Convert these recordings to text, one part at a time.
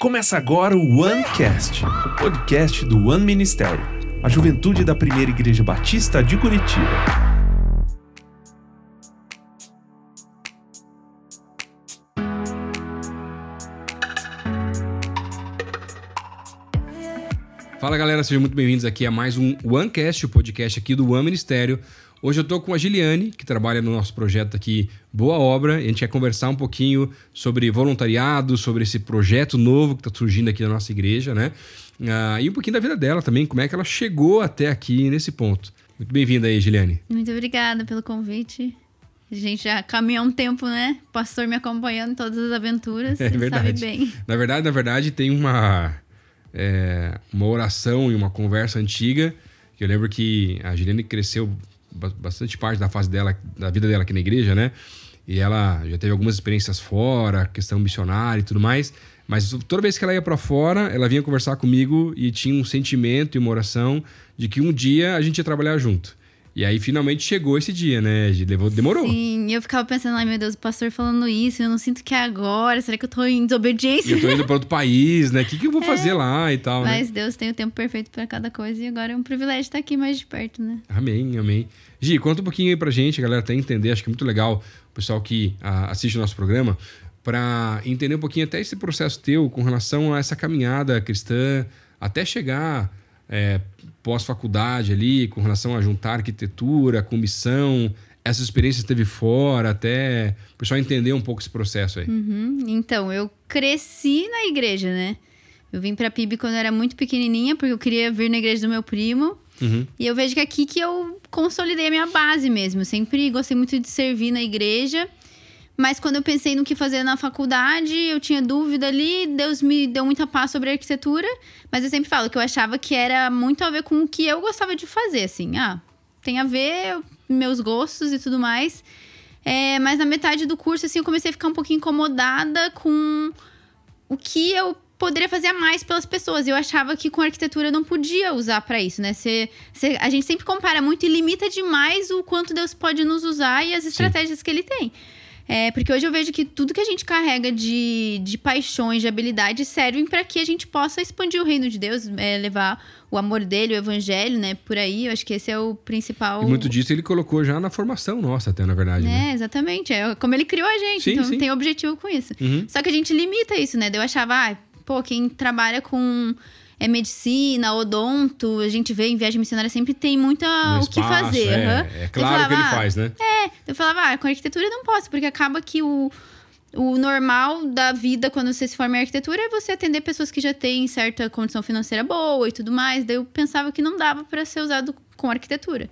Começa agora o OneCast, o podcast do One Ministério, a juventude da primeira igreja batista de Curitiba. Fala galera, sejam muito bem-vindos aqui a mais um OneCast, o podcast aqui do One Ministério. Hoje eu tô com a Giliane, que trabalha no nosso projeto aqui Boa Obra. A gente quer conversar um pouquinho sobre voluntariado, sobre esse projeto novo que está surgindo aqui na nossa igreja, né? Ah, e um pouquinho da vida dela também, como é que ela chegou até aqui nesse ponto. Muito bem-vinda aí, Giliane. Muito obrigada pelo convite. A gente já caminhou um tempo, né? O pastor me acompanhando em todas as aventuras. É ele verdade. sabe bem. Na verdade, na verdade, tem uma, é, uma oração e uma conversa antiga. Que eu lembro que a Giliane cresceu ba- bastante parte da fase dela, da vida dela aqui na igreja, né? E ela já teve algumas experiências fora, questão missionária e tudo mais. Mas toda vez que ela ia para fora, ela vinha conversar comigo e tinha um sentimento e uma oração de que um dia a gente ia trabalhar junto. E aí finalmente chegou esse dia, né? Levou, demorou. Sim, eu ficava pensando, ai meu Deus, o pastor falando isso, eu não sinto que é agora, será que eu tô em desobediência? Eu tô indo para outro país, né? O que, que eu vou fazer lá e tal, né? Mas Deus tem o tempo perfeito para cada coisa e agora é um privilégio estar aqui mais de perto, né? Amém, amém. Gi, conta um pouquinho aí pra gente, a galera até entender, acho que é muito legal o pessoal que ah, assiste o nosso programa, para entender um pouquinho até esse processo teu com relação a essa caminhada cristã, até chegar é, pós-faculdade ali, com relação a juntar arquitetura, com missão, essas experiências que teve fora, até o pessoal entender um pouco esse processo aí. Uhum. Então, eu cresci na igreja, né? Eu vim pra PIB quando eu era muito pequenininha, porque eu queria vir na igreja do meu primo. Uhum. E eu vejo que é aqui que eu consolidei a minha base mesmo. Eu sempre gostei muito de servir na igreja. Mas quando eu pensei no que fazer na faculdade, eu tinha dúvida ali, Deus me deu muita paz sobre a arquitetura. Mas eu sempre falo que eu achava que era muito a ver com o que eu gostava de fazer, assim. Ah, tem a ver meus gostos e tudo mais. É, mas na metade do curso, assim, eu comecei a ficar um pouquinho incomodada com o que eu poderia fazer a mais pelas pessoas. Eu achava que com arquitetura eu não podia usar pra isso, né? Cê, cê- a gente sempre compara muito e limita demais o quanto Deus pode nos usar e as estratégias que ele tem. É, porque hoje eu vejo que tudo que a gente carrega de, de paixões, de habilidades, servem para que a gente possa expandir o reino de Deus, é, levar o amor dele, o evangelho, né? Por aí. Eu acho que esse é o principal. E muito disso ele colocou já na formação nossa, até na verdade, né? É, exatamente. É como ele criou a gente. Sim, então sim. tem objetivo com isso. Uhum. Só que a gente limita isso, né? Eu achava, ah, pô, quem trabalha com é, medicina, odonto, a gente vê em viagem missionária sempre tem muita No o que fazer. É, aham. é claro o que ele falava, ah, faz, né? Eu falava, ah, com arquitetura não posso, porque acaba que o, o normal da vida quando você se forma em arquitetura é você atender pessoas que já têm certa condição financeira boa e tudo mais. Daí eu pensava que não dava para ser usado com arquitetura.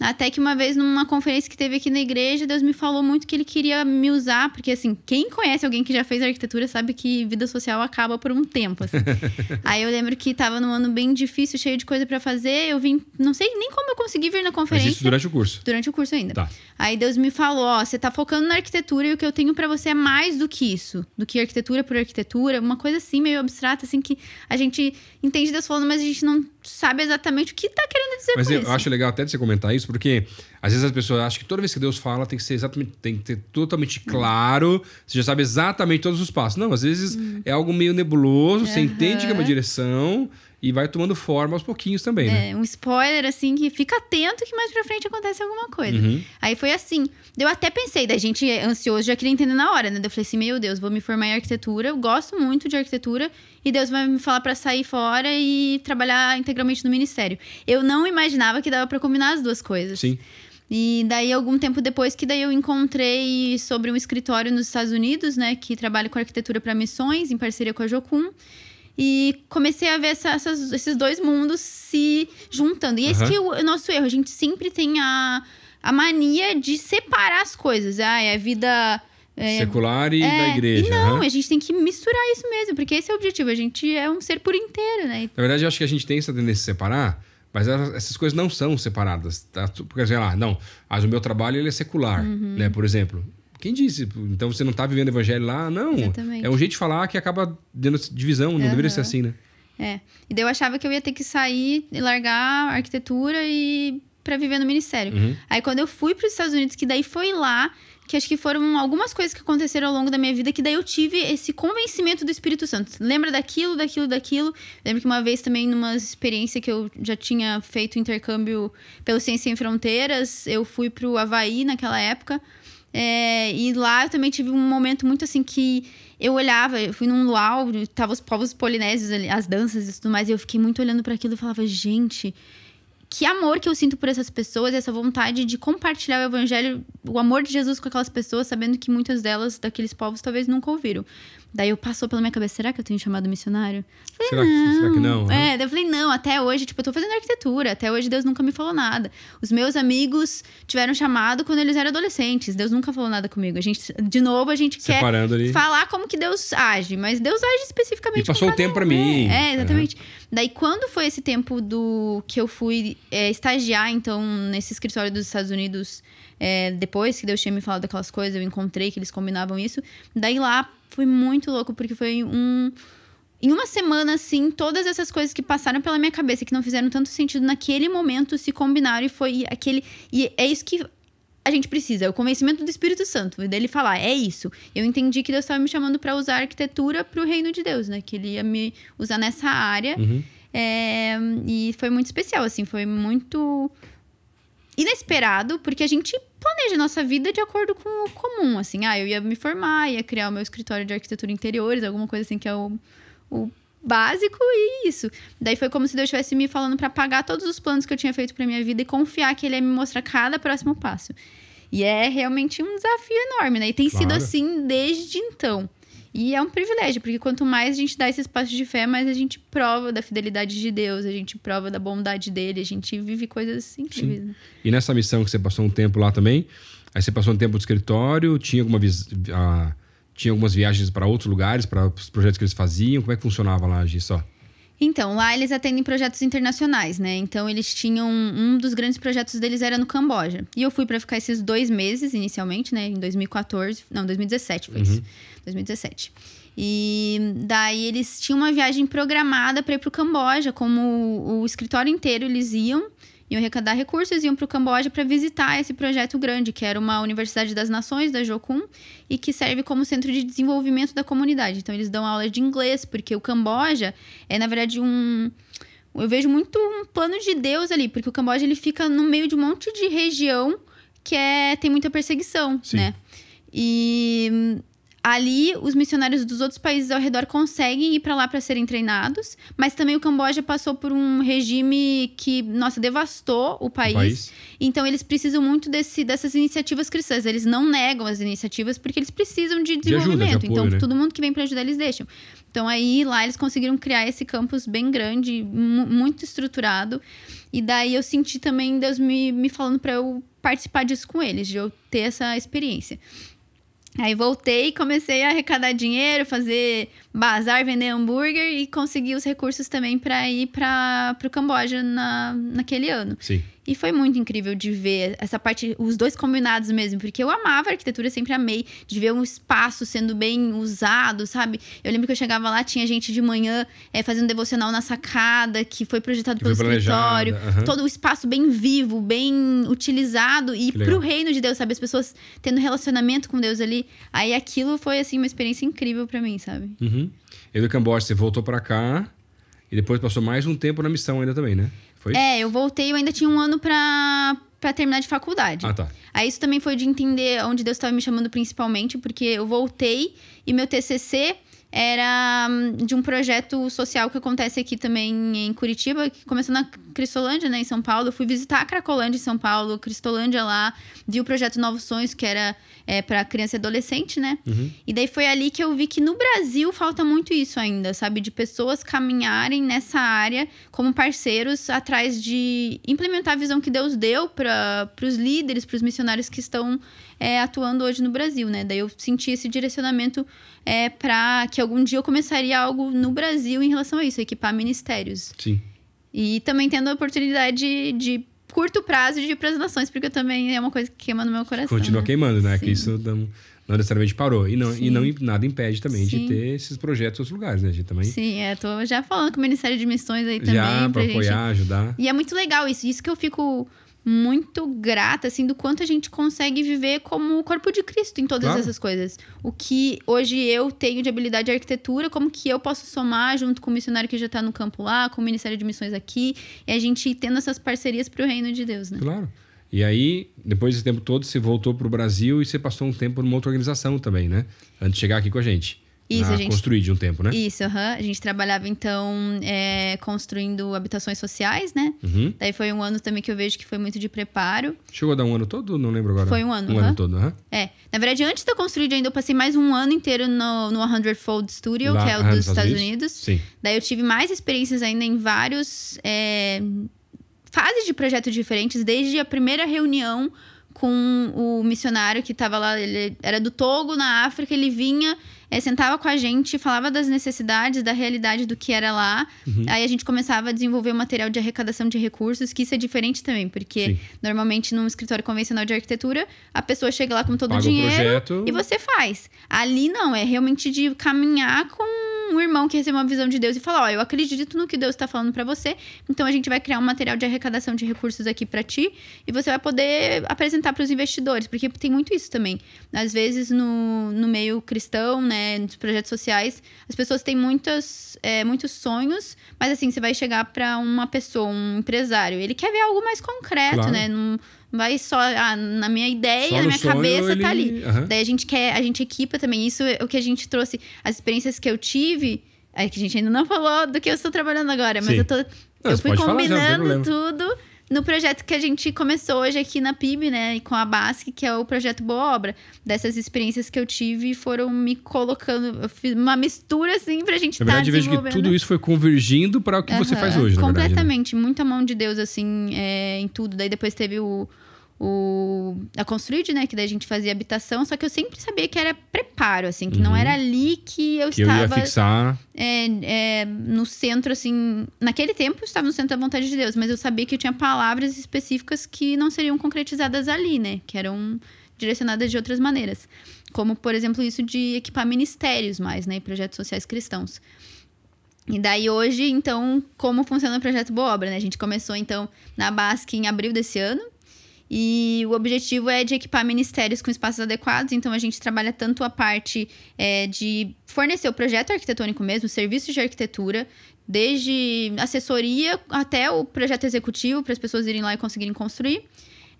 Até que uma vez, numa conferência que teve aqui na igreja, Deus me falou muito que ele queria me usar, porque assim, quem conhece alguém que já fez arquitetura sabe que vida social acaba por um tempo. assim. Aí eu lembro que tava num ano bem difícil, cheio de coisa pra fazer. Eu vim, não sei nem como eu consegui vir na Mas conferência. isso durante o curso. Durante o curso ainda. Tá. Aí Deus me falou, ó, você tá focando na arquitetura e o que eu tenho pra você é mais do que isso. Do que arquitetura por arquitetura, uma coisa assim, meio abstrata, assim, que a gente entende Deus falando, mas a gente não sabe exatamente o que tá querendo dizer Mas eu isso. acho legal até de você comentar isso, porque às vezes as pessoas acham que toda vez que Deus fala tem que ser exatamente, tem que ter totalmente claro, você já sabe exatamente todos os passos. Não, às vezes é algo meio nebuloso, você Hum. Aham. entende que é uma direção e vai tomando forma aos pouquinhos também, né? É, um spoiler, assim, que fica atento que mais pra frente acontece alguma coisa. Uhum. Aí foi assim. Eu até pensei, da gente é ansioso, já queria entender na hora, né? Eu falei assim, meu Deus, vou me formar em arquitetura, eu gosto muito de arquitetura, e Deus vai me falar pra sair fora e trabalhar integralmente no ministério. Eu não imaginava que dava pra combinar as duas coisas. Sim. E daí, algum tempo depois, que daí eu encontrei sobre um escritório nos Estados Unidos, né? Que trabalha com arquitetura para missões, em parceria com a Jocum. E comecei a ver essa- essas- esses dois mundos se juntando. E esse Aham. que é o, nosso erro. A gente sempre tem a, a mania de separar as coisas. Ah, é a vida... é, Secular e é, da igreja. E não, aham. a gente tem que misturar isso mesmo, porque esse é o objetivo. A gente é um ser por inteiro, né? Na verdade, eu acho que a gente tem essa tendência de separar, mas essas coisas não são separadas. Tá? Porque, sei lá, não, mas o meu trabalho ele é secular, Uhum. né? Por exemplo. Quem disse? Então você não tá vivendo o evangelho lá? Não. Exatamente. É um jeito de falar que acaba dando divisão, não deveria ser assim, né? É. E daí eu achava que eu ia ter que sair e largar a arquitetura e para viver no ministério. Uhum. Aí quando eu fui para os Estados Unidos, que daí foi lá que acho que foram algumas coisas que aconteceram ao longo da minha vida que daí eu tive esse convencimento do Espírito Santo. Lembra daquilo, daquilo, daquilo. Lembro que uma vez também, numa experiência que eu já tinha feito intercâmbio pelo Ciência Sem Fronteiras, eu fui pro Havaí naquela época. É, e lá eu também tive um momento muito assim que eu olhava, eu fui num luau, tava os povos polinésios ali, as danças e tudo mais, e eu fiquei muito olhando para aquilo e falava, gente, que amor que eu sinto por essas pessoas, essa vontade de compartilhar o evangelho, o amor de Jesus com aquelas pessoas, sabendo que muitas delas, daqueles povos, talvez nunca ouviram. Daí eu passou pela minha cabeça, será que eu tenho chamado missionário? Falei, será, que, será, que, não? É, daí eu falei, não, até hoje, tipo, eu tô fazendo arquitetura, até hoje Deus nunca me falou nada. Os meus amigos tiveram chamado quando eles eram adolescentes, Deus nunca falou nada comigo. A gente, de novo, a gente Separando quer ali. falar como que Deus age, mas Deus age especificamente E passou o tempo um, pra mim. É, é exatamente. Daí, quando foi esse tempo do que eu fui é, estagiar, então, nesse escritório dos Estados Unidos, é, depois que Deus tinha me falado aquelas coisas, eu encontrei que eles combinavam isso. Daí lá foi muito louco, porque foi um. Em uma semana, assim, todas essas coisas que passaram pela minha cabeça, que não fizeram tanto sentido naquele momento, se combinaram e foi aquele. E é isso que a gente precisa, é o convencimento do Espírito Santo, dele falar, é isso. Eu entendi que Deus estava me chamando para usar a arquitetura para o reino de Deus, né? Que ele ia me usar nessa área. Uhum. É, e foi muito especial, assim, foi muito inesperado, porque a gente planeja a nossa vida de acordo com o comum, assim. Ah, eu ia me formar, ia criar o meu escritório de arquitetura interiores, alguma coisa assim que é o, o básico e isso. Daí foi como se Deus estivesse me falando para pagar todos os planos que eu tinha feito para minha vida e confiar que ele ia me mostrar cada próximo passo. E é realmente um desafio enorme, né? E tem sido Claro. assim desde então. E é um privilégio, porque quanto mais a gente dá esse espaço de fé, mais a gente prova da fidelidade de Deus, a gente prova da bondade dele, a gente vive coisas incríveis. né? E nessa missão que você passou um tempo lá também, aí você passou um tempo no escritório, tinha alguma vis- ah, tinha algumas viagens para outros lugares, para os projetos que eles faziam, como é que funcionava lá, Gi, só? Então, lá eles atendem projetos internacionais, né? Então, eles tinham. Um dos grandes projetos deles era no Camboja. E eu fui para ficar esses dois meses, inicialmente, né? Em 2014. Não, 2017 foi isso. 2017. E daí eles tinham uma viagem programada para ir pro Camboja, como o, o escritório inteiro eles iam. Iam arrecadar recursos, iam para o Camboja para visitar esse projeto grande, que era uma Universidade das Nações, da Jocum, e que serve como centro de desenvolvimento da comunidade. Então, eles dão aula de inglês, porque o Camboja é, na verdade, um. Eu vejo muito um plano de Deus ali, porque o Camboja ele fica no meio de um monte de região que é, tem muita perseguição, Sim. né? E ali os missionários dos outros países ao redor conseguem ir para lá para serem treinados, mas também o Camboja passou por um regime que, nossa, devastou o país. país. Então eles precisam muito desse, dessas iniciativas cristãs. Eles não negam as iniciativas porque eles precisam de ajuda, de desenvolvimento. apoio, então né? todo mundo que vem para ajudar eles deixam. Então aí lá eles conseguiram criar esse campus bem grande, mu- muito estruturado. E daí eu senti também Deus me, me falando para eu participar disso com eles, de eu ter essa experiência. Aí voltei e comecei a arrecadar dinheiro, fazer bazar, vender hambúrguer e conseguir os recursos também para ir para o Camboja na, naquele ano. Sim. E foi muito incrível de ver essa parte, os dois combinados mesmo, porque eu amava a arquitetura, sempre amei, de ver um espaço sendo bem usado, sabe? Eu lembro que eu chegava lá, tinha gente de manhã eh, fazendo devocional na sacada, que foi projetado Que pelo foi escritório, aham. todo o espaço bem vivo, bem utilizado, e pro reino de Deus, sabe? As pessoas tendo relacionamento com Deus ali. Aí aquilo foi, assim, uma experiência incrível pra mim, sabe? Uhum. E do Camboja você voltou para cá e depois passou mais um tempo na missão ainda também, né? Foi? É, eu voltei, eu ainda tinha um ano pra, pra terminar de faculdade. Ah, tá. Aí isso também foi de entender onde Deus estava me chamando principalmente, porque eu voltei e meu TCC era hum, de um projeto social que acontece aqui também em Curitiba, que começou na Cristolândia, né, em São Paulo. Eu fui visitar a Cracolândia em São Paulo, Cristolândia lá, vi o projeto Novos Sonhos, que era é, para criança e adolescente, né? E daí foi ali que eu vi que no Brasil falta muito isso ainda, sabe? De pessoas caminharem nessa área como parceiros atrás de implementar a visão que Deus deu para os líderes, para os missionários que estão é, atuando hoje no Brasil, né? Daí eu senti esse direcionamento é, para que algum dia eu começaria algo no Brasil em relação a isso, equipar ministérios. Sim. E também tendo a oportunidade de curto prazo de ir para as nações, porque também é uma coisa que queima no meu coração. Continua né? queimando, né? Sim. Que isso não, não necessariamente parou. E, não, e não, nada impede também de Sim. ter esses projetos em outros lugares, né? A gente também Sim, é, tô já falando com o Ministério de Missões aí também. já pra para gente apoiar, ajudar. E é muito legal isso. Isso que eu fico muito grata, assim, do quanto a gente consegue viver como o corpo de Cristo em todas Claro. essas coisas. O que hoje eu tenho de habilidade de arquitetura, como que eu posso somar junto com o missionário que já tá no campo lá, com o Ministério de Missões aqui, e a gente tendo essas parcerias pro reino de Deus, né? Claro. E aí, depois desse tempo todo, você voltou pro Brasil e você passou um tempo numa outra organização também, né? Antes de chegar aqui com a gente. Isso, a gente- Construir de um tempo, né? Isso, aham. A gente trabalhava, então, é, construindo habitações sociais, né? Uhum. Daí foi um ano também que eu vejo que foi muito de preparo. Chegou a dar um ano todo? Não lembro agora. Foi um ano, Um aham. ano todo, aham. É, na verdade, antes da construir ainda, eu passei mais um ano inteiro no, no 100 Fold Studio, Lá, que é o dos Estados Unidos. Sim. Daí eu tive mais experiências ainda em vários é, fases de projetos diferentes, desde a primeira reunião com o missionário que estava lá, ele era do Togo, na África, ele vinha, é, sentava com a gente, falava das necessidades, da realidade do que era lá. Uhum. Aí a gente começava a desenvolver o material de arrecadação de recursos, que isso é diferente também, porque Sim. normalmente num escritório convencional de arquitetura, a pessoa chega lá com todo Paga o o dinheiro projeto. e você faz. Ali não, é realmente de caminhar com um irmão que recebeu uma visão de Deus e falar: Ó, eu acredito no que Deus está falando para você, então a gente vai criar um material de arrecadação de recursos aqui para ti e você vai poder apresentar para os investidores, porque tem muito isso também. Às vezes no, no meio cristão, né, nos projetos sociais, as pessoas têm muitas, é, muitos sonhos, mas assim, você vai chegar para uma pessoa, um empresário, ele quer ver algo mais concreto, Claro. né? Não vai só, ah, na minha ideia, Só na minha cabeça ele- tá ali. Aham. Daí a gente quer, a gente equipa também. Isso é o que a gente trouxe. As experiências que eu tive. É que a gente ainda não falou do que eu estou trabalhando agora, mas Sim. eu tô. Não, eu fui falar combinando tudo no projeto que a gente começou hoje aqui na PIB, né? E com a BASC, que é o projeto Boa Obra. Dessas experiências que eu tive foram me colocando. Eu fiz uma mistura, assim, pra gente Na estar verdade, vejo que desenvolvendo. tudo isso foi convergindo para o que você Aham, faz hoje, na verdade. né? Completamente. Muita mão de Deus, assim, é, em tudo. Daí depois teve o, o a Construid, né? Que daí a gente fazia habitação. Só que eu sempre sabia que era preparo, assim. Que não Uhum. era ali que eu Que eu ia estava fixar. é, é, no centro, assim... Naquele tempo eu estava no centro da vontade de Deus. Mas eu sabia que eu tinha palavras específicas que não seriam concretizadas ali, né? Que eram direcionadas de outras maneiras. Como, por exemplo, isso de equipar ministérios mais, né? Projetos sociais cristãos. E daí hoje, então, como funciona o projeto Boa Obra, né? A gente começou, então, na BASC em abril desse ano. E o objetivo é de equipar ministérios com espaços adequados. Então, a gente trabalha tanto a parte é, de fornecer o projeto arquitetônico mesmo, serviços de arquitetura, desde assessoria até o projeto executivo, para as pessoas irem lá e conseguirem construir.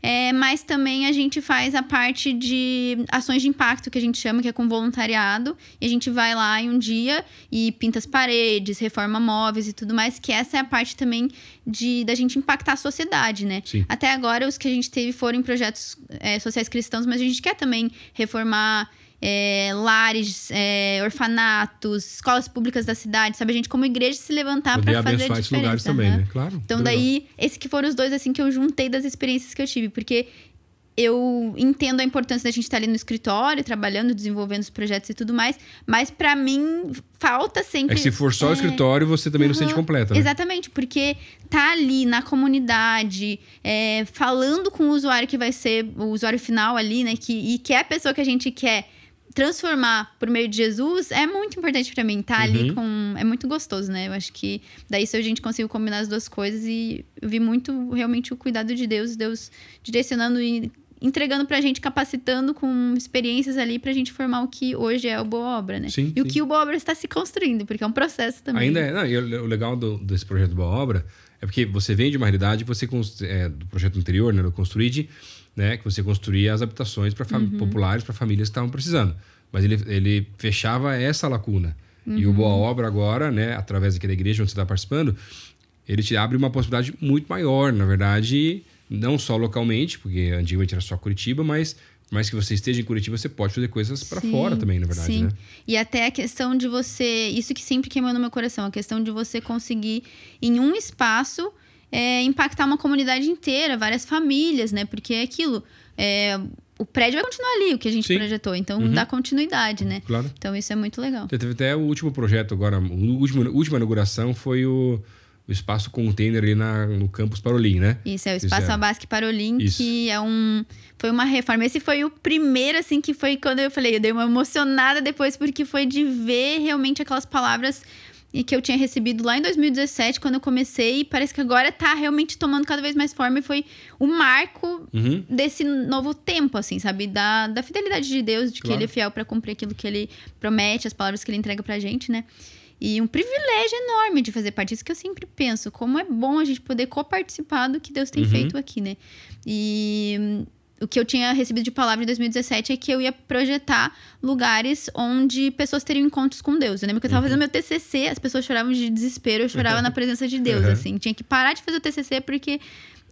É, mas também a gente faz a parte de ações de impacto, que a gente chama, que é com voluntariado. E a gente vai lá em um dia e pinta as paredes, reforma móveis e tudo mais, que essa é a parte também de da gente impactar a sociedade, né? Sim. Até agora, os que a gente teve foram em projetos é, sociais cristãos, mas a gente quer também reformar é, lares, é, orfanatos, escolas públicas da cidade, sabe? A gente, como igreja, se levantar para fazer a abençoar esses diferença. lugares também, aham. né? Claro. Então, legal. daí, esses que foram os dois, assim, que eu juntei das experiências que eu tive. Porque eu entendo a importância da gente estar ali no escritório, trabalhando, desenvolvendo os projetos e tudo mais. Mas, pra mim, falta sempre... É que se for só o É, escritório, você também não se sente completa, né? Exatamente, porque tá ali na comunidade, é, falando com o usuário que vai ser o usuário final ali, né? Que, e que é a pessoa que a gente quer transformar por meio de Jesus, é muito importante pra mim. Tá ali Uhum. com. É muito gostoso, né? Eu acho que daí se a gente conseguiu combinar as duas coisas e eu vi muito realmente o cuidado de Deus, Deus direcionando e entregando pra gente, capacitando com experiências ali pra gente formar o que hoje é o Boa Obra, né? Sim, e o sim. que o Boa Obra está se construindo, porque é um processo também. Ainda é. Não, e o o legal do- desse projeto Boa Obra é porque você vem de uma realidade você é, do projeto anterior, né, do Construid, né, que você construía as habitações para Uhum. populares para famílias que estavam precisando. Mas ele, ele fechava essa lacuna. E Uhum. o Boa Obra agora, né, através aqui da igreja onde você está participando, ele te abre uma possibilidade muito maior, na verdade, não só localmente, porque antigamente era só Curitiba, mas mais que você esteja em Curitiba, você pode fazer coisas para fora também, na verdade, sim. né? E até a questão de você. Isso que sempre queimou no meu coração, a questão de você conseguir, em um espaço, é, impactar uma comunidade inteira, várias famílias, né? Porque é aquilo. é, o prédio vai continuar ali, o que a gente Sim. projetou. Então Uhum. dá continuidade, né? Claro. Então isso é muito legal. Teve até o último projeto agora, a última, última inauguração foi o, o espaço container ali na, no campus Parolim, né? Isso, é o Isso Espaço é. Abasque Parolim, Isso. que é um. Foi uma reforma. Esse foi o primeiro, assim, que foi quando eu falei, eu dei uma emocionada depois, porque foi de ver realmente aquelas palavras e que eu tinha recebido lá em 2017, quando eu comecei, e parece que agora tá realmente tomando cada vez mais forma e foi o marco Uhum. desse novo tempo, assim, sabe? Da, da fidelidade de Deus, de que Claro. ele é fiel pra cumprir aquilo que ele promete, as palavras que ele entrega pra gente, né? E um privilégio enorme de fazer parte. Isso que eu sempre penso. Como é bom a gente poder coparticipar do que Deus tem Uhum. feito aqui, né? E o que eu tinha recebido de palavra em 2017 é que eu ia projetar lugares onde pessoas teriam encontros com Deus. Eu lembro que eu tava fazendo meu TCC, as pessoas choravam de desespero, eu chorava na presença de Deus, Uhum. assim. Tinha que parar de fazer o TCC porque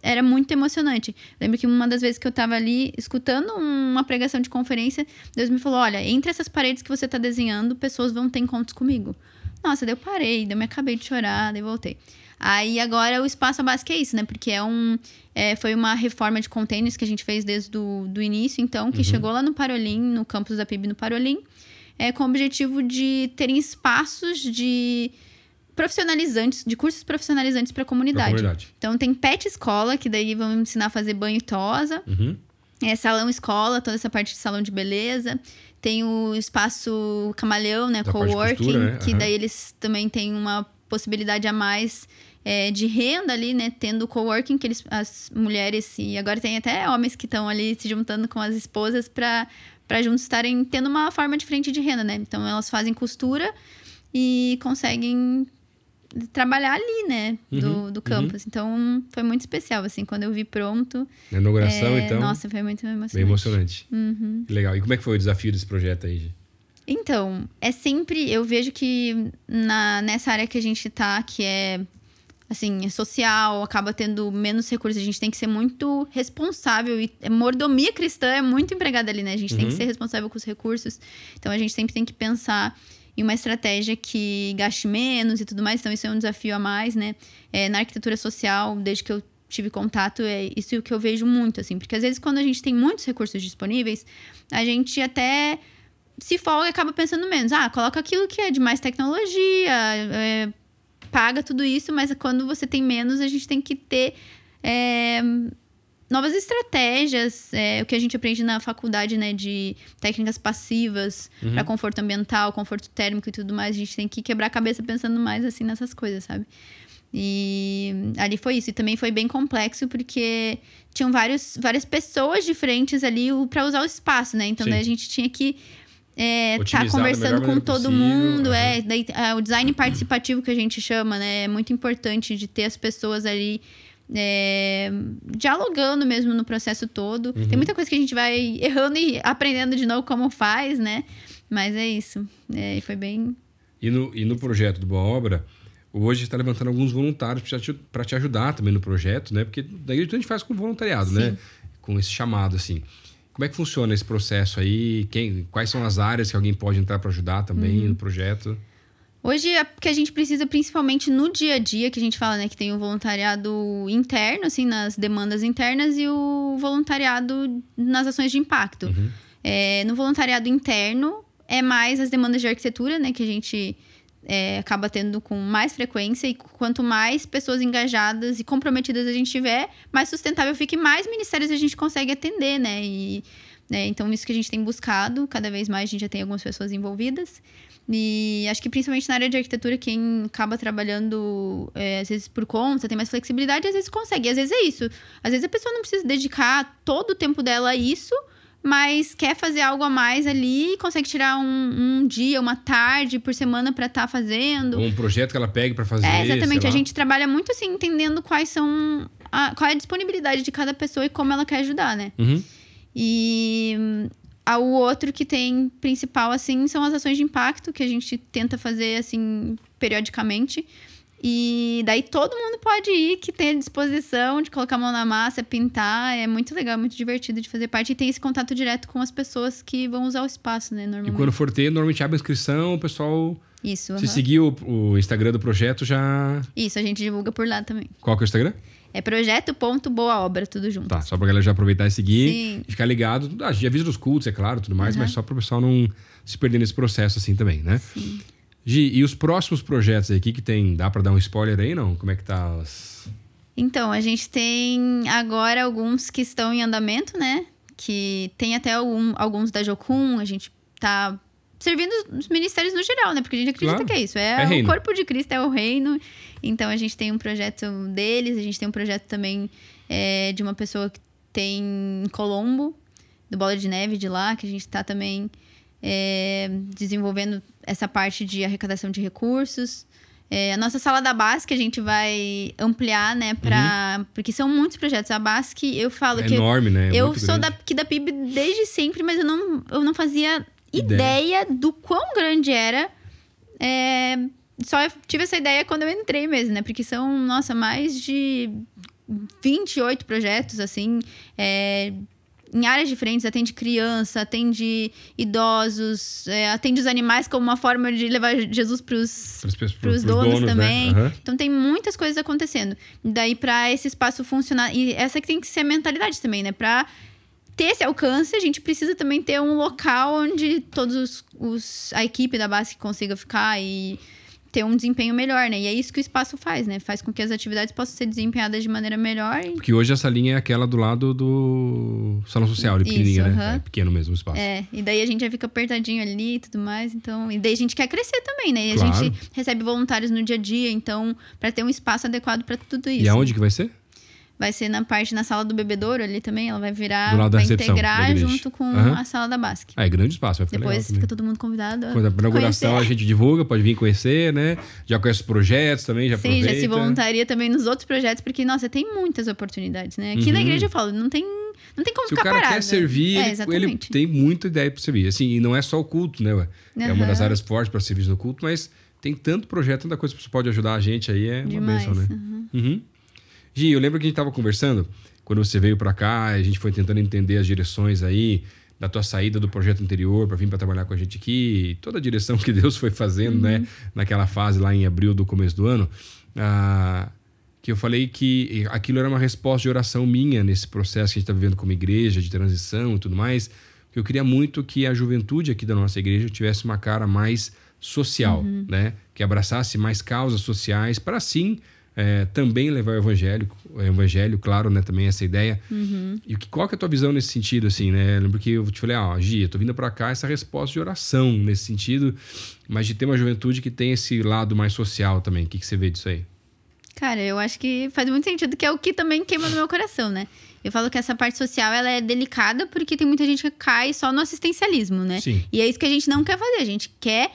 era muito emocionante. Lembro que uma das vezes que eu tava ali escutando uma pregação de conferência, Deus me falou: Olha, entre essas paredes que você tá desenhando, pessoas vão ter encontros comigo. Nossa, daí eu parei, daí eu me acabei de chorar, daí voltei. Aí agora o espaço básico é isso, né? Porque é um, é, foi uma reforma de containers que a gente fez desde o do início, então, que chegou lá no Parolim, no campus da PIB no Parolim, é, com o objetivo de terem espaços de profissionalizantes, de cursos profissionalizantes para a comunidade. comunidade. Então tem pet escola, que daí vão ensinar a fazer banho e tosa. Uhum. É, salão escola, toda essa parte de salão de beleza. Tem o espaço camaleão, né? Da Coworking, costura, né? que daí eles também têm uma possibilidade a mais é, de renda ali, né? Tendo coworking, que eles, as mulheres, e agora tem até homens que estão ali se juntando com as esposas para para juntos estarem tendo uma forma diferente de renda, né? Então elas fazem costura e conseguem trabalhar ali, né? Uhum, Do, do campus. Então foi muito especial, assim, quando eu vi pronto. Na inauguração, é, então, Nossa, foi muito emocionante. bem emocionante. Uhum. Legal. E como é que foi o desafio desse projeto aí, Gi? Então, é sempre. Eu vejo que na, nessa área que a gente tá, que é assim, é social, acaba tendo menos recursos. A gente tem que ser muito responsável. E a mordomia cristã é muito empregada ali, né? A gente tem que Uhum. ser responsável com os recursos. Então a gente sempre tem que pensar em uma estratégia que gaste menos e tudo mais. Então, isso é um desafio a mais, né? É, na arquitetura social, desde que eu tive contato, é isso que eu vejo muito, assim. Porque às vezes, quando a gente tem muitos recursos disponíveis, a gente até se folga e acaba pensando menos. Ah, coloca aquilo que é de mais tecnologia, é, paga tudo isso, mas quando você tem menos, a gente tem que ter é, novas estratégias. é, o que a gente aprende na faculdade, né, de técnicas passivas Uhum. para conforto ambiental, conforto térmico e tudo mais. A gente tem que quebrar a cabeça pensando mais assim nessas coisas, sabe? E ali foi isso. E também foi bem complexo, porque tinham vários, várias pessoas diferentes ali para usar o espaço, né? Então a gente tinha que é, tá conversando com todo possível, mundo. aham. É, daí, ah, o design participativo que a gente chama, né? É muito importante de ter as pessoas ali. é, dialogando mesmo no processo todo. Uhum. Tem muita coisa que a gente vai errando e aprendendo de novo como faz, né? Mas é isso. É, e foi bem. E no, e no projeto do Boa Obra, hoje está levantando alguns voluntários para te, pra te ajudar também no projeto, né? Porque da igreja a gente faz com voluntariado, né? Com esse chamado, assim. Como é que funciona esse processo aí? Quem, quais são as áreas que alguém pode entrar para ajudar também Uhum. no projeto? Hoje, é que a gente precisa, principalmente no dia a dia, que a gente fala, né? Que tem o voluntariado interno, assim, nas demandas internas, e o voluntariado nas ações de impacto. Uhum. É, no voluntariado interno, é mais as demandas de arquitetura, né? Que a gente é, acaba tendo com mais frequência. E quanto mais pessoas engajadas e comprometidas a gente tiver, mais sustentável fica e mais ministérios a gente consegue atender, né? E, né, então, isso que a gente tem buscado, cada vez mais a gente já tem algumas pessoas envolvidas. E acho que principalmente na área de arquitetura, quem acaba trabalhando, é, às vezes por conta, tem mais flexibilidade, às vezes consegue. E às vezes é isso. Às vezes a pessoa não precisa dedicar todo o tempo dela a isso, mas quer fazer algo a mais ali, consegue tirar um, um dia, uma tarde por semana para estar fazendo. Ou um projeto que ela pegue para fazer. É, exatamente. A gente trabalha muito assim, entendendo quais são. A, qual é a disponibilidade de cada pessoa e como ela quer ajudar, né? Uhum. E hum, a- o outro que tem principal, assim, são as ações de impacto, que a gente tenta fazer, assim, periodicamente. E daí todo mundo pode ir, que tem a disposição de colocar a mão na massa, pintar. É muito legal, muito divertido de fazer parte. E tem esse contato direto com as pessoas que vão usar o espaço, né? E Normalmente. quando for ter, normalmente abre a inscrição, o pessoal. Isso, Se aham. seguir o, o Instagram do projeto, já. Isso, a gente divulga por lá também. Qual que é o Instagram? É projeto.boaobra, tudo junto. Tá, só pra galera já aproveitar e seguir Sim. e ficar ligado. Ah, já avisa dos cultos, é claro, tudo mais, Uhum. mas só para o pessoal não se perder nesse processo assim também, né? Sim. Gi, e os próximos projetos aqui que tem, dá para dar um spoiler aí, não? Como é que tá as... Então, a gente tem agora alguns que estão em andamento, né? Que tem até algum- alguns da Jocum, a gente tá servindo os ministérios no geral, né? Porque a gente acredita Claro. que é isso. É, É o corpo de Cristo, é o reino. Então a gente tem um projeto deles, a gente tem um projeto também é, de uma pessoa que tem em Colombo, do Bola de Neve de lá, que a gente está também é, desenvolvendo essa parte de arrecadação de recursos. É, a nossa sala da BASC a gente vai ampliar, né? Pra, Porque são muitos projetos. A BASC, eu falo É que enorme, né? É eu sou da, aqui da PIB desde sempre, mas eu não, eu não fazia Ideia. ideia, do quão grande era. É, só tive essa ideia quando eu entrei mesmo, né? Porque são, nossa, mais de 28 projetos, assim, é, em áreas diferentes. Atende criança, atende idosos, é, atende os animais como uma forma de levar Jesus para os pros donos, né? também. Aham. Então tem muitas coisas acontecendo. Daí para esse espaço funcionar e essa que tem que ser a mentalidade também, né? Para ter esse alcance, a gente precisa também ter um local onde todos os, os- a equipe da base consiga ficar e ter um desempenho melhor, né? E é isso que o espaço faz, né? Faz com que as atividades possam ser desempenhadas de maneira melhor. e- Porque hoje essa linha é aquela do lado do salão social, de Isso, pequenininha, né? aham. É pequeno mesmo o espaço. É, e daí a gente já fica apertadinho ali e tudo mais, então... E daí a gente quer crescer também, né? E Claro. a gente recebe voluntários no dia a dia, então... para ter um espaço adequado para tudo isso. E aonde que vai ser? Vai ser na parte, na sala do bebedouro ali também. Ela vai virar. Vai integrar junto com Aham. a sala da Basque. Ah, é grande espaço, vai ficar Depois fica todo mundo convidado. Quando a inauguração a gente divulga, pode vir conhecer, né? Já conhece os projetos também, já Sim, aproveita. já se voluntaria também nos outros projetos, porque, nossa, tem muitas oportunidades, né? Aqui na Uhum. igreja eu falo, não tem, não tem como Se o ficar cara parado. quer servir, é, ele, tem muita ideia para servir. Assim, e não é só o culto, né? ué? É uma das áreas fortes para serviço no culto, mas tem tanto projeto, tanta coisa que você pode ajudar a gente aí, é uma Demais. bênção, né? uhum. Uhum. Gi, eu lembro que a gente tava conversando, quando você veio para cá, a gente foi tentando entender as direções aí, da tua saída do projeto anterior para vir para trabalhar com a gente aqui, toda a direção que Deus foi fazendo, né? Naquela fase lá em abril do começo do ano. Ah, que eu falei que aquilo era uma resposta de oração minha nesse processo que a gente está vivendo como igreja, de transição e tudo mais. Que eu queria muito que a juventude aqui da nossa igreja tivesse uma cara mais social, né? Que abraçasse mais causas sociais para assim é, também levar o evangelho, o evangelho, claro, né? Também essa ideia. E que, qual que é a tua visão nesse sentido, assim, né? Eu Lembro que eu te falei, ó, Gia, eu tô vindo para cá essa resposta de oração nesse sentido, mas de ter uma juventude que tem esse lado mais social também. O que, que você vê disso aí? Cara, eu acho que faz muito sentido, que é o que também queima no meu coração, né? Eu falo que essa parte social ela é delicada porque tem muita gente que cai só no assistencialismo, né? Sim. E é isso que a gente não quer fazer. A gente quer,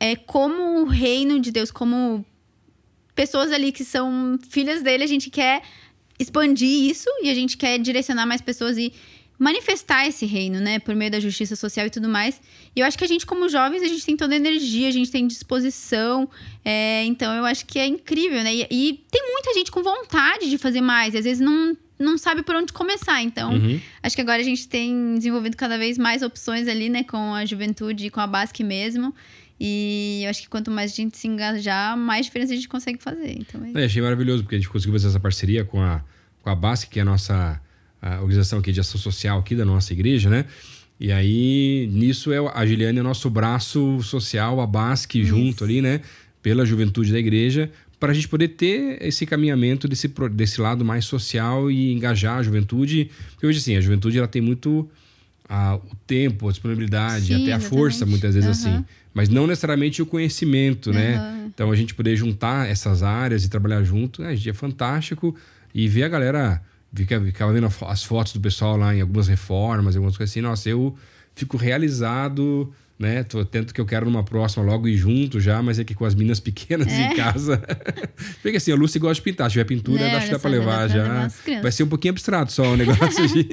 é, como o reino de Deus, como pessoas ali que são filhas dele, a gente quer expandir isso e a gente quer direcionar mais pessoas e manifestar esse reino, né? Por meio da justiça social e tudo mais. E eu acho que a gente, como jovens, a gente tem toda a energia, a gente tem disposição. é, então eu acho que é incrível, né? E, e tem muita gente com vontade de fazer mais. E às vezes não, não sabe por onde começar. Então, Uhum. Acho que agora a gente tem desenvolvido cada vez mais opções ali, né, com a juventude e com a Basque mesmo. E eu acho que quanto mais a gente se engajar, mais diferença a gente consegue fazer. Então, é... Achei maravilhoso, porque a gente conseguiu fazer essa parceria com a, com a BASC, que é a nossa a organização aqui de ação social aqui da nossa igreja, né? E aí, nisso, é, a Giliane é o nosso braço social, a BASC, junto ali, né? Pela juventude da igreja, para a gente poder ter esse caminhamento desse, desse lado mais social e engajar a juventude. Porque hoje, assim, a juventude ela tem muito ah, o tempo, a disponibilidade, Sim, até a força, exatamente. muitas vezes, Aham. assim. Mas não necessariamente o conhecimento, né? Aham. Então a gente poder juntar essas áreas e trabalhar junto, né, gente, é fantástico. E ver a galera, fica- ficava vendo as fotos do pessoal lá em algumas reformas, algumas coisas assim, nossa, eu fico realizado, né? Tô tento que eu quero numa próxima logo ir junto já, mas é que com as minas pequenas É. em casa. Porque assim, a Lucy gosta de pintar, se tiver pintura, Né, acho que dá pra levar já. Vai ser um pouquinho abstrato só o negócio de...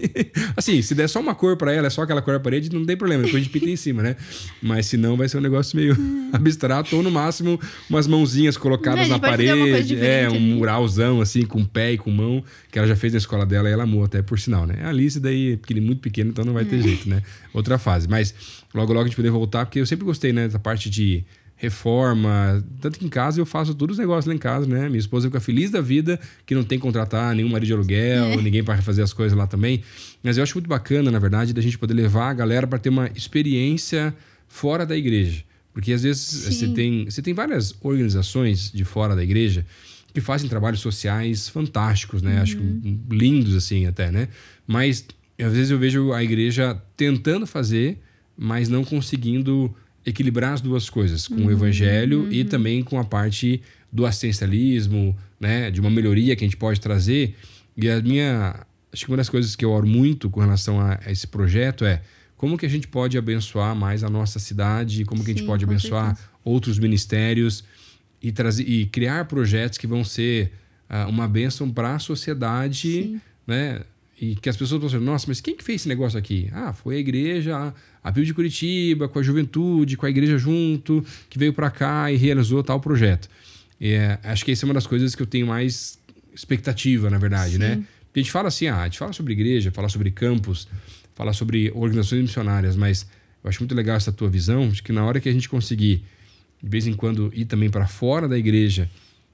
assim, se der só uma cor pra ela, é só aquela cor na parede, não tem problema, depois a gente pinta em cima, né? Mas se não, vai ser um negócio meio abstrato, ou no máximo umas mãozinhas colocadas É, a gente na parede, é, um ali. muralzão assim, com pé e com mão, que ela já fez na escola dela e ela amou até, por sinal, né? A Alice daí é muito pequena, então não vai É. ter jeito, né? Outra fase. Mas logo, logo a gente poder voltar, porque eu sempre gostei, né, dessa parte de reforma, tanto que em casa eu faço todos os negócios lá em casa, né? Minha esposa fica feliz da vida que não tem que contratar nenhum marido de aluguel, É. ninguém para fazer as coisas lá também. Mas eu acho muito bacana, na verdade, da gente poder levar a galera para ter uma experiência fora da igreja. Porque às vezes você tem, você tem várias organizações de fora da igreja que fazem trabalhos sociais fantásticos, né? Acho que lindos assim até, né? Mas às vezes eu vejo a igreja tentando fazer, mas não conseguindo equilibrar as duas coisas, com o evangelho e também com a parte do assistencialismo, né, de uma melhoria que a gente pode trazer. E a minha, acho que uma das coisas que eu oro muito com relação a, a esse projeto é como que a gente pode abençoar mais a nossa cidade, como que a gente Sim, pode abençoar certeza. outros ministérios e trazer e criar projetos que vão ser ah, uma bênção para a sociedade, Sim. né? E que as pessoas vão dizer, nossa, mas quem que fez esse negócio aqui? Ah, foi a igreja, a Bíblia de Curitiba, com a juventude, com a igreja junto, que veio para cá e realizou tal projeto. E, é, acho que essa é uma das coisas que eu tenho mais expectativa, na verdade, Sim. né? Porque a gente fala assim, ah, a gente fala sobre igreja, fala sobre campus, fala sobre organizações missionárias, mas eu acho muito legal essa tua visão de que na hora que a gente conseguir, de vez em quando, ir também para fora da igreja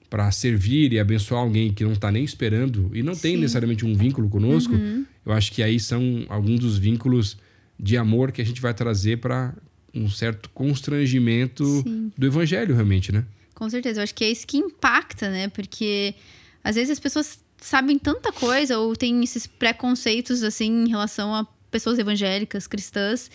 para servir e abençoar alguém que não está nem esperando e não tem Sim. necessariamente um vínculo conosco, Uhum. eu acho que aí são alguns dos vínculos de amor que a gente vai trazer para um certo constrangimento Sim. do evangelho, realmente, né? Com certeza, eu acho que é isso que impacta, né? Porque às vezes as pessoas sabem tanta coisa ou têm esses preconceitos assim em relação a pessoas evangélicas, cristãs,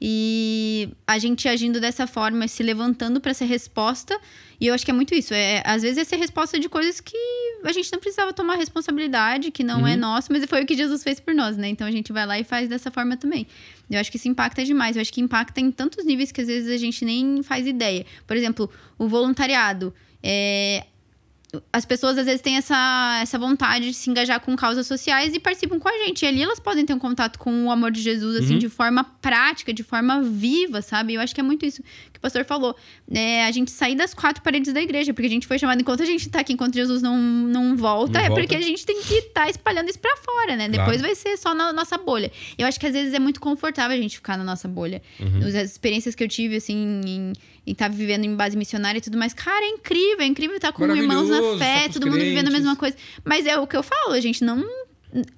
e a gente agindo dessa forma, se levantando para ser resposta, e eu acho que é muito isso, é às vezes é ser resposta de coisas que a gente não precisava tomar responsabilidade, que não é nosso, mas foi o que Jesus fez por nós, né? Então a gente vai lá e faz dessa forma também. Eu acho que isso impacta demais. Eu acho que impacta em tantos níveis que às vezes a gente nem faz ideia. Por exemplo, o voluntariado. É, as pessoas às vezes têm essa, essa vontade de se engajar com causas sociais e participam com a gente. E ali elas podem ter um contato com o amor de Jesus, assim, de forma prática, de forma viva, sabe? Eu acho que é muito isso que o pastor falou. É, a gente sair das quatro paredes da igreja, porque a gente foi chamado enquanto a gente tá aqui, enquanto Jesus não, não volta, Não é volta. porque a gente tem que estar espalhando isso pra fora, né? Claro. Depois vai ser só na nossa bolha. Eu acho que às vezes é muito confortável a gente ficar na nossa bolha. Uhum. As experiências que eu tive, assim, em estar vivendo em base missionária e tudo mais, cara, é incrível, é incrível estar com irmãos na fé, tá todo mundo vivendo a mesma crentes. coisa. Mas é o que eu falo, a gente não.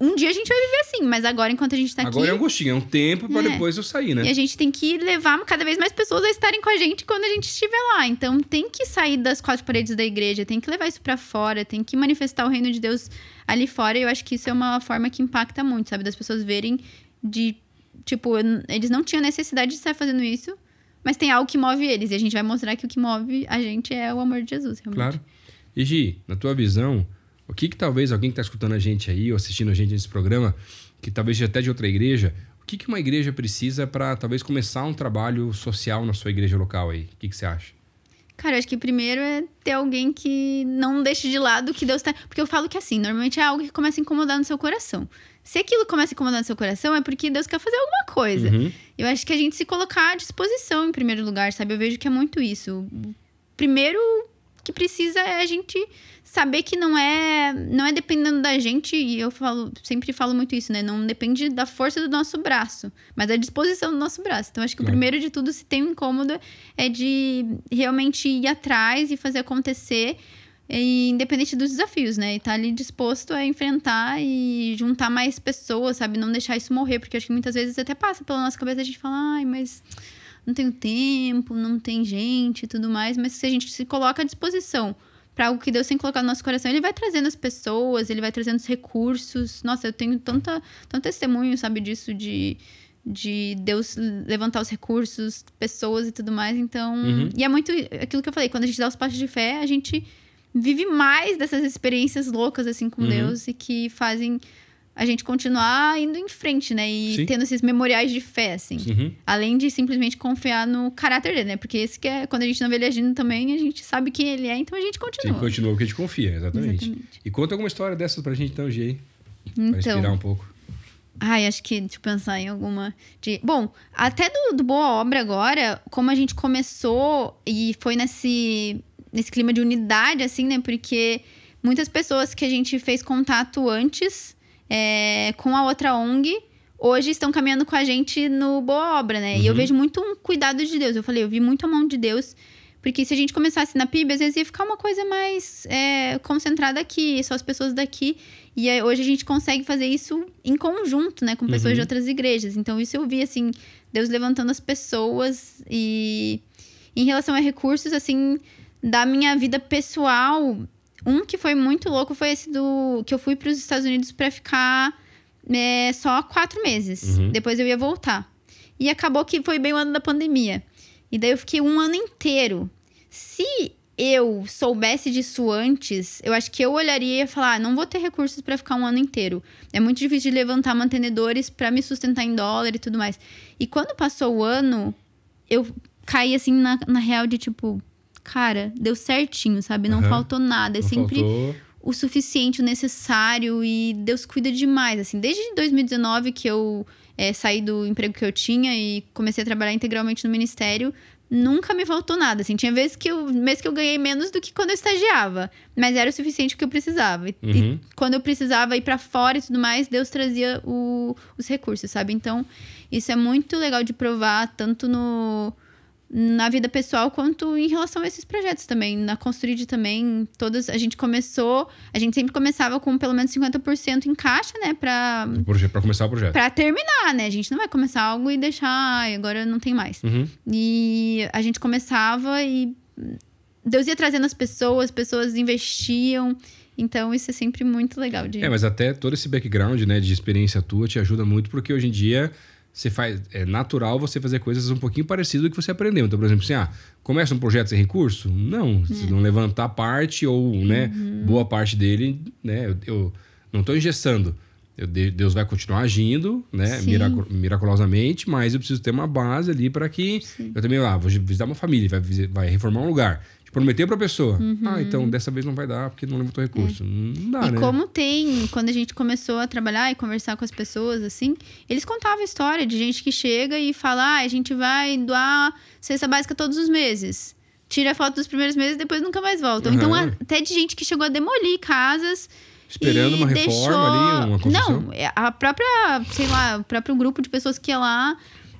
Um dia a gente vai viver assim, mas agora, enquanto a gente tá Agora é um aqui. gostinho, é um tempo para É. depois eu sair, né? E a gente tem que levar cada vez mais pessoas a estarem com a gente quando a gente estiver lá. Então tem que sair das quatro paredes da igreja, tem que levar isso pra fora, tem que manifestar o reino de Deus ali fora. E eu acho que isso é uma forma que impacta muito, sabe? Das pessoas verem de. Tipo, eles não tinham necessidade de estar fazendo isso, mas tem algo que move eles. E a gente vai mostrar que o que move a gente é o amor de Jesus, realmente. Claro. E Gi, na tua visão, o que que talvez alguém que está escutando a gente aí ou assistindo a gente nesse programa, que talvez seja até de outra igreja, o que que uma igreja precisa para talvez começar um trabalho social na sua igreja local aí? O que que você acha? Cara, acho que primeiro é ter alguém que não deixe de lado o que Deus tá. Porque eu falo que assim, normalmente é algo que começa a incomodar no seu coração. Se aquilo começa a incomodar no seu coração, é porque Deus quer fazer alguma coisa. Uhum. Eu acho que a gente se colocar à disposição em primeiro lugar, sabe? Eu vejo que é muito isso. Primeiro que precisa é a gente saber que não é não é dependendo da gente e eu falo sempre falo muito isso né não depende da força do nosso braço mas da disposição do nosso braço então acho que o primeiro de tudo se tem um incômodo é de realmente ir atrás e fazer acontecer e independente dos desafios, né? E tá ali disposto a enfrentar e juntar mais pessoas, sabe? Não deixar isso morrer, porque acho que muitas vezes até passa pela nossa cabeça a gente fala, ai, mas não tenho tempo, não tem gente e tudo mais, mas se a gente se coloca à disposição para algo que Deus tem colocado no nosso coração, ele vai trazendo as pessoas, ele vai trazendo os recursos. Nossa, eu tenho tanta, tanto testemunho, sabe, disso de de Deus levantar os recursos, pessoas e tudo mais. Então, Uhum. e é muito aquilo que eu falei, quando a gente dá os passos de fé, a gente vive mais dessas experiências loucas assim com Uhum. Deus e que fazem a gente continuar indo em frente, né? E Sim. tendo esses memoriais de fé, assim. Uhum. Além de simplesmente confiar no caráter dele, né? Porque esse que é quando a gente não vê ele agindo também, a gente sabe quem ele é, então a gente Sim, continua. continua porque a gente confia, exatamente. Exatamente. E conta alguma história dessas pra gente então, Gi, aí, pra inspirar Então, um pouco. ai, acho que deixa eu pensar em alguma de. Bom, até do, do Boa Obra agora, como a gente começou e foi nesse, nesse clima de unidade, assim, né? Porque muitas pessoas que a gente fez contato antes é, com a outra ONG hoje estão caminhando com a gente no Boa Obra, né? E eu Uhum. vejo muito um cuidado de Deus. Eu falei, eu vi muito a mão de Deus. Porque se a gente começasse na PIB, às vezes ia ficar uma coisa mais é, concentrada aqui, só as pessoas daqui. E aí, hoje a gente consegue fazer isso em conjunto, né? Com pessoas Uhum. de outras igrejas. Então, isso eu vi, assim, Deus levantando as pessoas. E em relação a recursos, assim, da minha vida pessoal, um que foi muito louco foi esse do... Que eu fui para os Estados Unidos para ficar é, só quatro meses. Uhum. Depois eu ia voltar. E acabou que foi bem o ano da pandemia. E daí eu fiquei um ano inteiro. Se eu soubesse disso antes, eu acho que eu olharia e falar: ah, não vou ter recursos para ficar um ano inteiro. É muito difícil de levantar mantenedores para me sustentar em dólar e tudo mais. E quando passou o ano, eu caí assim na, na real de tipo, cara, deu certinho, sabe? Não Aham. faltou nada. É Não sempre faltou. o suficiente, o necessário e Deus cuida demais. Assim, desde 2019 que eu eh, saí do emprego que eu tinha e comecei a trabalhar integralmente no ministério, nunca me faltou nada. Assim, tinha vezes que eu, mês que eu ganhei menos do que quando eu estagiava, mas era o suficiente que eu precisava. E, Uhum. e quando eu precisava ir pra fora e tudo mais, Deus trazia o- os recursos, sabe? Então, isso é muito legal de provar tanto no na vida pessoal quanto em relação a esses projetos também. Na Construid também, todas a gente começou, a gente sempre começava com pelo menos 50% em caixa, né, projeto- Pra começar o projeto. para terminar, né? A gente não vai começar algo e deixar, ai, agora não tem mais. Uhum. E a gente começava e Deus ia trazendo as pessoas, as pessoas investiam. Então isso é sempre muito legal de É, mas até todo esse background, né, de experiência tua te ajuda muito, porque hoje em dia você faz, é natural você fazer coisas um pouquinho parecidas do que você aprendeu. Então, por exemplo, assim, ah, começa um projeto sem recurso? Não, se É. não levantar parte ou, né, Uhum. boa parte dele, né, eu, eu não estou engessando. Eu de- Deus vai continuar agindo, né, Sim. miracu- miraculosamente, mas eu preciso ter uma base ali para que eu também lá vou visitar uma família, vai, vai reformar um lugar. Prometeu para a pessoa, ah, então dessa vez não vai dar porque não levantou recurso. Não dá, Uhum. É. E né? como tem, quando a gente começou a trabalhar e conversar com as pessoas, assim, eles contavam a história de gente que chega e fala: ah, a gente vai doar cesta básica todos os meses. Tira a foto dos primeiros meses e depois nunca mais voltam. Então, Aham. até de gente que chegou a demolir casas. Esperando uma reforma deixou- ali, uma construção. Não, é a própria, sei lá, o próprio grupo de pessoas que ia lá.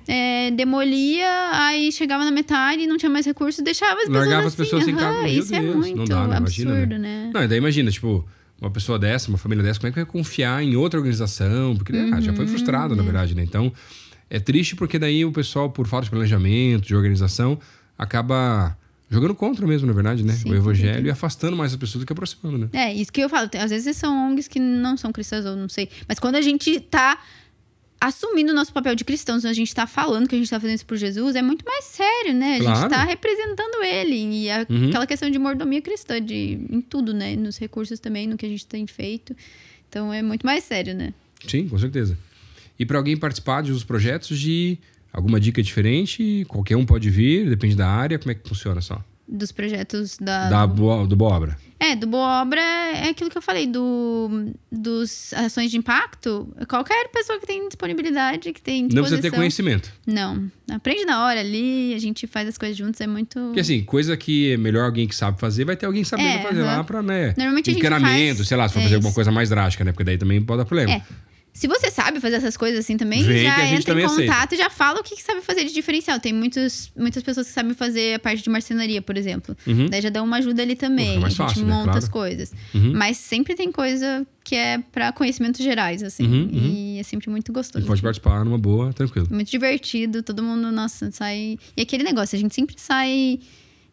É, demolia, aí chegava na metade e não tinha mais recurso, deixava as pessoas Largava as assim. pessoas sem aham, casa. Meu Isso é Deus, muito não dá, né? Imagina, absurdo, né? né? Não, daí imagina, tipo, uma pessoa dessa, uma família dessa, como é que vai confiar em outra organização? Porque ah, já Uhum, foi frustrado, é. na verdade, né? Então, é triste porque daí o pessoal, por falta de planejamento, de organização, acaba jogando contra mesmo, na verdade, né? Sim, o evangelho e afastando mais as pessoas do que aproximando, né? É, isso que eu falo. Às vezes são ONGs que não são cristãs, ou não sei. Mas quando a gente tá assumindo o nosso papel de cristãos, a gente tá falando que a gente tá fazendo isso por Jesus, é muito mais sério, né? A Claro. gente tá representando ele. E a- Uhum. aquela questão de mordomia cristã, de, em tudo, né? Nos recursos também, no que a gente tem feito. Então é muito mais sério, né? Sim, com certeza. E para alguém participar de os projetos de alguma dica diferente, qualquer um pode vir, depende da área, como é que funciona só? Dos projetos da. Da boa, do boa obra. É, do Boa Obra é aquilo que eu falei, do, dos ações de impacto. Qualquer pessoa que tem disponibilidade, que tem Não precisa ter conhecimento. Não. Aprende na hora ali, a gente faz as coisas juntos, é muito. Porque assim, coisa que é melhor alguém que sabe fazer, vai ter alguém sabendo É, fazer lá pra, né? Normalmente a gente faz- sei lá, se for é fazer alguma isso. coisa mais drástica, né? Porque daí também pode dar problema. É. Se você sabe fazer essas coisas assim também, Vem já entra em aceita. contato e já fala o que, que sabe fazer de diferencial. Tem muitos, muitas pessoas que sabem fazer a parte de marcenaria, por exemplo. Uhum. Daí já dá uma ajuda ali também. Fica mais a gente fácil, né? monta Claro. as coisas. Uhum. Mas sempre tem coisa que é pra conhecimentos gerais, assim. Uhum, E é sempre muito gostoso. E pode participar numa boa, tranquilo. Muito divertido, todo mundo, nossa, sai. E aquele negócio, a gente sempre sai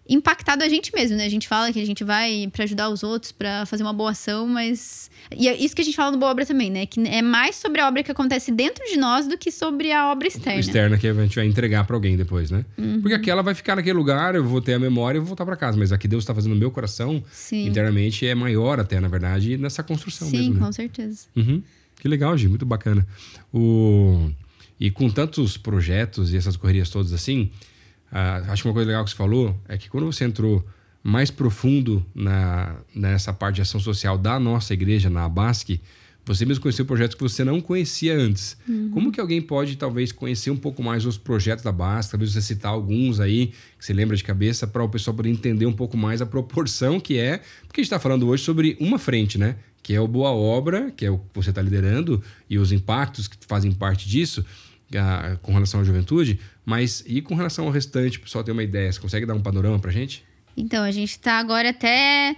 impactado a gente mesmo, né? A gente fala que a gente vai pra ajudar os outros, pra fazer uma boa ação, mas. E é isso que a gente fala do Boa Obra também, né? Que é mais sobre a obra que acontece dentro de nós do que sobre a obra externa. Externa que a gente vai entregar pra alguém depois, né? Uhum. Porque aquela vai ficar naquele lugar, eu vou ter a memória e vou voltar pra casa. Mas aqui Deus tá fazendo no meu coração, Sim. internamente, é maior até, na verdade, nessa construção Sim, mesmo. né? com certeza. Uhum. Que legal, Gi, muito bacana. O... E com tantos projetos e essas correrias todas assim, ah, acho que uma coisa legal que você falou é que quando você entrou mais profundo na, nessa parte de ação social da nossa igreja, na Abasque, você mesmo conheceu projetos que você não conhecia antes. Como que alguém pode, talvez, conhecer um pouco mais os projetos da Basque? Talvez você citar alguns aí que você lembra de cabeça para o pessoal poder entender um pouco mais a proporção que é. Porque a gente está falando hoje sobre uma frente, né? Que é o Boa Obra, que é o que você está liderando, e os impactos que fazem parte disso ah, com relação à juventude. Mas e com relação ao restante, o pessoal ter uma ideia? Você consegue dar um panorama pra gente? Então, a gente tá agora até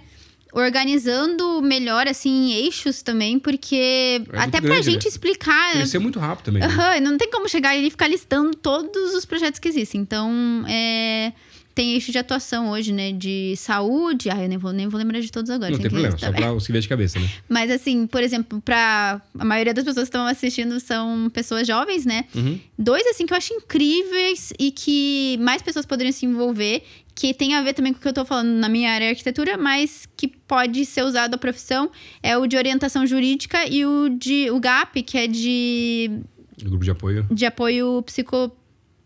organizando melhor, assim, eixos também, porque muito até pra grande, gente né? explicar. Cresceu muito rápido também. né? Aham, não tem como chegar e ficar listando todos os projetos que existem. Então, é, tem eixo de atuação hoje, né? De saúde. Ah, eu nem vou, nem vou lembrar de todos agora. Não tem problema, só pra os que de cabeça, né? Mas assim, por exemplo, pra a maioria das pessoas que estão assistindo são pessoas jovens, né? Uhum. Dois, assim, que eu acho incríveis e que mais pessoas poderiam se envolver, que tem a ver também com o que eu tô falando na minha área de arquitetura, mas que pode ser usado a profissão, é o de orientação jurídica e o de o GAP, que é de, Do grupo de apoio. de apoio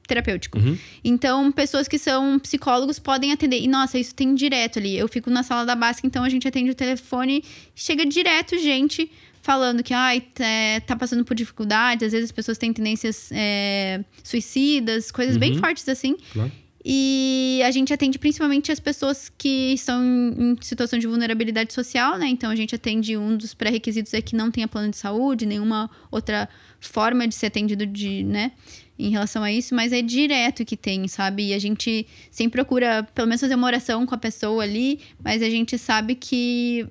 psicoterapêutico. Uhum. Então, pessoas que são psicólogos podem atender. E, nossa, isso tem direto ali. Eu fico na sala da básica, então a gente atende o telefone, chega direto gente falando que ai, tá, tá passando por dificuldades, às vezes as pessoas têm tendências é, suicidas, coisas bem Uhum. fortes assim. Claro. E a gente atende principalmente as pessoas que estão em em situação de vulnerabilidade social, né? Então a gente atende um dos pré-requisitos é que não tenha plano de saúde, nenhuma outra forma de ser atendido de, né? Em relação a isso, mas é direto que tem, sabe? E a gente sempre procura, pelo menos, fazer uma oração com a pessoa ali, mas a gente sabe que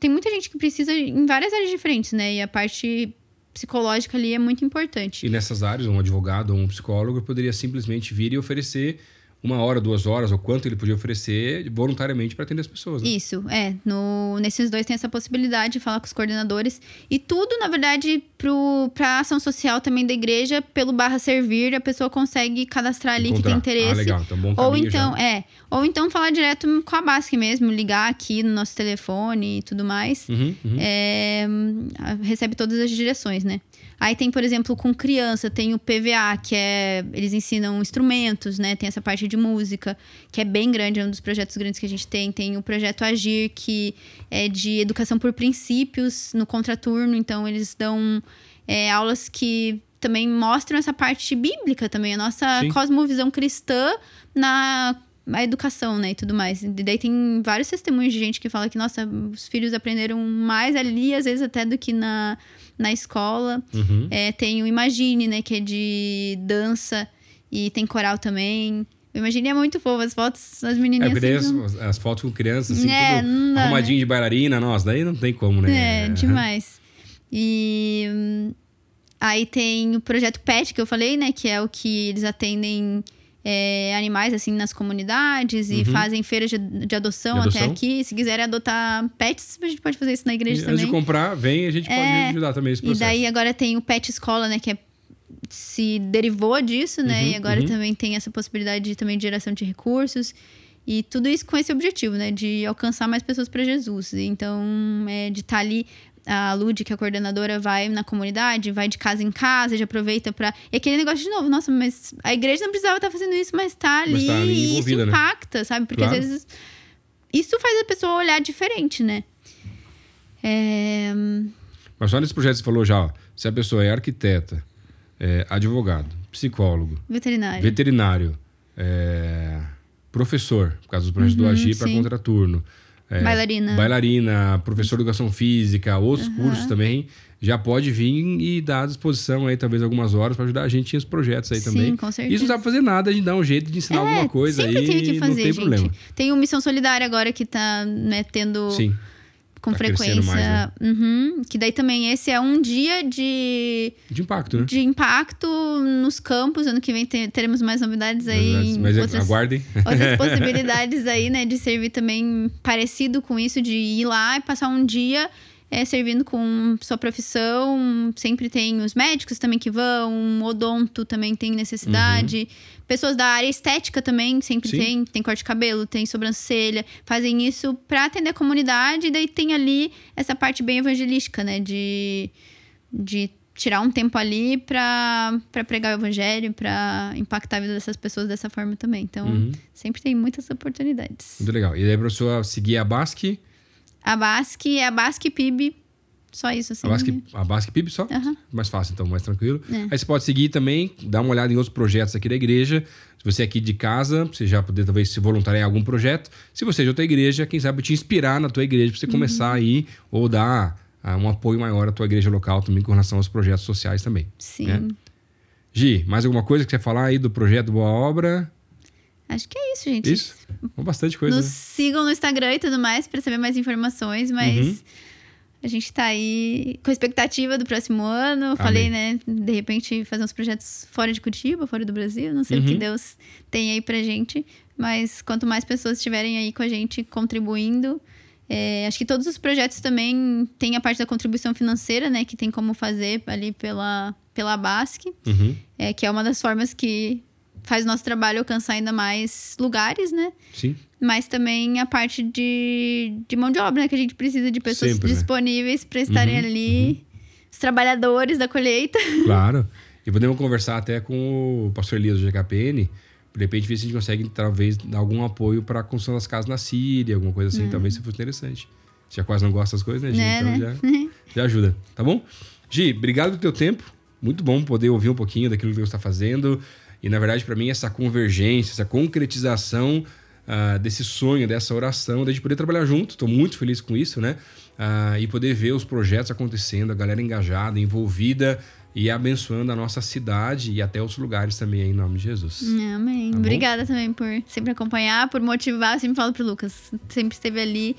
tem muita gente que precisa em várias áreas diferentes, né? E a parte psicológica ali é muito importante. E nessas áreas, um advogado ou um psicólogo poderia simplesmente vir e oferecer uma hora, duas horas, ou quanto ele podia oferecer voluntariamente para atender as pessoas. Né? Isso, é. No, nesses dois tem essa possibilidade de falar com os coordenadores. E tudo, na verdade, pro, pra ação social também da igreja, pelo barra servir, a pessoa consegue cadastrar ali Encontrar. que tem interesse. Ah, legal. Então, bom Ou então, já. é. Ou então falar direto com a Basque mesmo, ligar aqui no nosso telefone e tudo mais. Uhum, uhum. É, hum, recebe todas as direções, né? Aí tem, por exemplo, com criança, tem o PVA, que é. Eles ensinam instrumentos, né? Tem essa parte de música, que é bem grande, é um dos projetos grandes que a gente tem. Tem o projeto Agir, que é de educação por princípios no contraturno. Então, eles dão é, aulas que também mostram essa parte bíblica também, a nossa Sim. cosmovisão cristã na a educação, né, e tudo mais. E daí tem vários testemunhos de gente que fala que, nossa, os filhos aprenderam mais ali, às vezes até do que na, na escola. Uhum. É, tem o Imagine, né, que é de dança, e tem coral também. O Imagine é muito fofo, as fotos, as É, menininhas... porque daí assim, as, as fotos com crianças, assim, É, tudo dá, arrumadinho de bailarina, nossa, daí não tem como, né? É, demais. E hum, aí tem o projeto PET que eu falei, né? Que é o que eles atendem é, animais assim nas comunidades e Uhum. fazem feiras de, de adoção, De adoção. até aqui. Se quiserem adotar pets, a gente pode fazer isso na E igreja antes de também. comprar, vem, a gente pode É, ajudar também esse E processo. daí agora tem o Pet Escola, né? Que é, se derivou disso, né? Uhum, e agora uhum. também tem essa possibilidade de, também de geração de recursos. E tudo isso com esse objetivo, né? De alcançar mais pessoas para Jesus. Então, é de estar ali. A Lud, que é a coordenadora, vai na comunidade, vai de casa em casa, já aproveita pra. E aquele negócio de novo, nossa, mas a igreja não precisava estar fazendo isso, mas tá ali, Mas tá ali e isso né? impacta, sabe? Porque Claro. às vezes isso faz a pessoa olhar diferente, né? É... Mas só nesse projeto você falou já, ó, se a pessoa é arquiteta, é, advogado, psicólogo, Veterinário. veterinário, é, professor, por causa dos projetos do Uhum, Agir para contraturno. É, Bailarina. Bailarina, professor de educação física, outros cursos também, já pode vir e dar à disposição aí, talvez, algumas horas para ajudar a gente nos projetos aí Sim, também. com certeza. Isso não sabe fazer nada, a gente dá um jeito de ensinar alguma coisa É, sempre aí tem que fazer, não tem gente. problema. Tem o Missão Solidária agora que tá né, tendo Sim. Com tá frequência. mais, né? Uhum, que daí também esse é um dia de, De impacto, né? de impacto nos campos. Ano que vem te- teremos mais novidades aí. Mas é, outras, aguardem. outras possibilidades aí, né? De servir também parecido com isso, de ir lá e passar um dia é, servindo com sua profissão. Sempre tem os médicos também que vão, um odonto também tem necessidade. Pessoas da área estética também sempre Sim. tem. Tem corte de cabelo, tem sobrancelha. Fazem isso pra atender a comunidade. E daí tem ali essa parte bem evangelística, né? De, de tirar um tempo ali pra pregar o evangelho, pra impactar a vida dessas pessoas dessa forma também. Então, Uhum. sempre tem muitas oportunidades. Muito legal. E daí, pra pessoa seguir a Basque, A Basque é a Basque PIB. Só isso, assim. a Basque, a Basque PIB só? Aham. Mais fácil, então, mais tranquilo. É. Aí você pode seguir também, dar uma olhada em outros projetos aqui da igreja. Se você é aqui de casa, você já poder talvez se voluntariar em algum projeto. Se você é de outra igreja, quem sabe te inspirar na tua igreja para você começar Uhum. aí ou dar ah, um apoio maior à tua igreja local também com relação aos projetos sociais também. Sim. É. Gi, mais alguma coisa que você quer falar aí do projeto Boa Obra? Acho que é isso, gente. Isso? Bastante coisa. Nos né? sigam no Instagram e tudo mais pra saber mais informações, mas Uhum. a gente tá aí com expectativa do próximo ano. Falei, né? De repente fazer uns projetos fora de Curitiba, fora do Brasil. Não sei o que Uhum. Deus tem aí pra gente. Mas quanto mais pessoas estiverem aí com a gente contribuindo, é, acho que todos os projetos também têm a parte da contribuição financeira, né? Que tem como fazer ali pela, pela BASC, Uhum. é, que é uma das formas que faz nosso trabalho alcançar ainda mais lugares, né? Sim. Mas também a parte de, de mão de obra, né? Que a gente precisa de pessoas Sempre, né? disponíveis para estarem Uhum, ali. Os trabalhadores da colheita. Claro. E podemos conversar até com o pastor Elias do GKPN. De repente, ver se a gente consegue, talvez, dar algum apoio para a construção das casas na Síria, alguma coisa assim. Talvez seja interessante. Você já quase não gosta das coisas, né, Gi? Né, então né? Já, já ajuda, tá bom? Gi, obrigado pelo teu tempo. Muito bom poder ouvir um pouquinho daquilo que Deus está fazendo. E, na verdade, para mim, essa convergência, essa concretização ah, desse sonho, dessa oração, de poder trabalhar junto. Estou muito feliz com isso, né? Ah, e poder ver os projetos acontecendo, a galera engajada, envolvida e abençoando a nossa cidade e até outros lugares também, em nome de Jesus. Amém. Tá? Obrigada também por sempre acompanhar, por motivar. Eu sempre falo pro Lucas, sempre esteve ali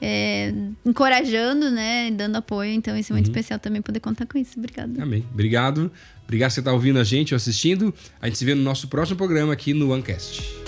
é, encorajando, né? Dando apoio. Então, isso é Uhum. muito especial também poder contar com isso. Obrigada. Amém. Obrigado. Obrigado por você estar ouvindo a gente ou assistindo. A gente se vê no nosso próximo programa aqui no OneCast.